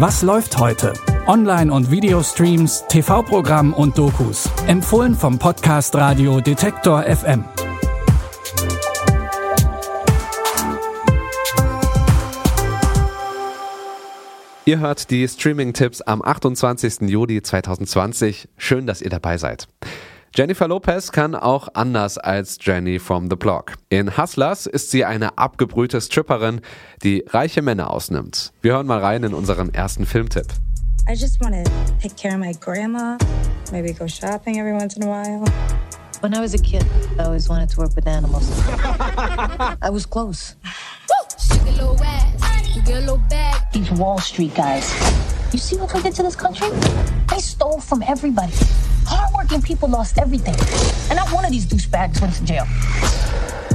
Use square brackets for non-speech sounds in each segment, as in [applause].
Was läuft heute? Online- und Videostreams, TV-Programm und Dokus. Empfohlen vom Podcast Radio Detektor FM. Ihr hört die Streaming-Tipps am 28. Juli 2020. Schön, dass ihr dabei seid. Jennifer Lopez kann auch anders als Jenny from the Block. In Hustlers ist sie eine abgebrühte Stripperin, die reiche Männer ausnimmt. Wir hören mal rein in unseren ersten Filmtipp. I just want to take care of my grandma, maybe go shopping every once in a while. When I was a kid, I always wanted to work with animals. [laughs] I was close. These Wall Street guys. You see what they did to this country? They stole from everybody. Hardworking people lost everything. And not one of these douchebags went to jail.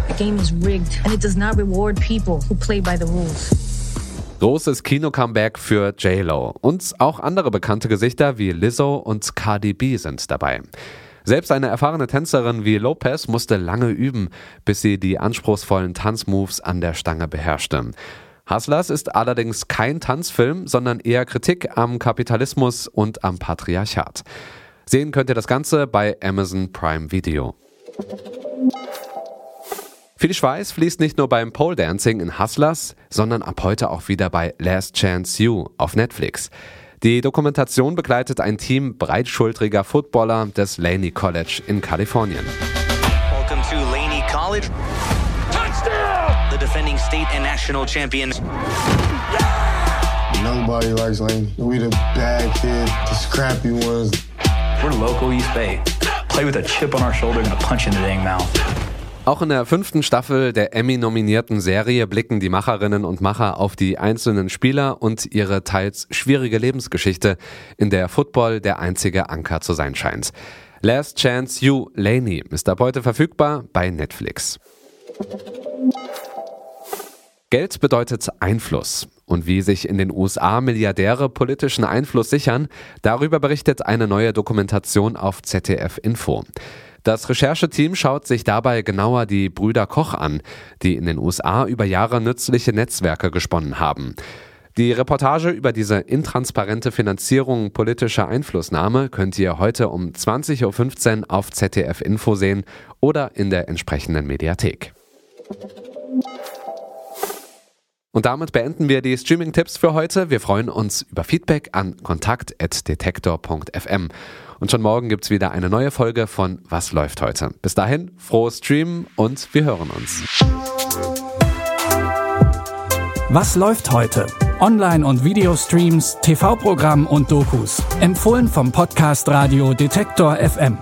The game is rigged and it does not reward people who play by the rules. Großes Kino-Comeback für J-Lo. Und auch andere bekannte Gesichter wie Lizzo und Cardi B sind dabei. Selbst eine erfahrene Tänzerin wie Lopez musste lange üben, bis sie die anspruchsvollen Tanzmoves an der Stange beherrschte. Hustlers ist allerdings kein Tanzfilm, sondern eher Kritik am Kapitalismus und am Patriarchat. Sehen könnt ihr das Ganze bei Amazon Prime Video. Viel Schweiß fließt nicht nur beim Pole Dancing in Hustlers, sondern ab heute auch wieder bei Last Chance You auf Netflix. Die Dokumentation begleitet ein Team breitschultriger Footballer des Laney College in Kalifornien. Welcome to Laney College. Touchdown! The defending state and national champions. Nobody likes Laney. We the bad kids, the scrappy ones. We're local East Bay. Play with a chip on our shoulder, gonna punch in the dang mouth. Auch in der fünften Staffel der Emmy-nominierten Serie blicken die Macherinnen und Macher auf die einzelnen Spieler und ihre teils schwierige Lebensgeschichte, in der Football der einzige Anker zu sein scheint. Last Chance You Laney ist ab heute verfügbar bei Netflix. Geld bedeutet Einfluss. Und wie sich in den USA Milliardäre politischen Einfluss sichern, darüber berichtet eine neue Dokumentation auf ZDF Info. Das Rechercheteam schaut sich dabei genauer die Brüder Koch an, die in den USA über Jahre nützliche Netzwerke gesponnen haben. Die Reportage über diese intransparente Finanzierung politischer Einflussnahme könnt ihr heute um 20.15 Uhr auf ZDF Info sehen oder in der entsprechenden Mediathek. Und damit beenden wir die Streaming-Tipps für heute. Wir freuen uns über Feedback an kontakt.detektor.fm. Und schon morgen gibt es wieder eine neue Folge von Was läuft heute. Bis dahin, frohes Streamen und wir hören uns. Was läuft heute? Online- und Videostreams, TV-Programm und Dokus. Empfohlen vom Podcast Radio Detektor FM.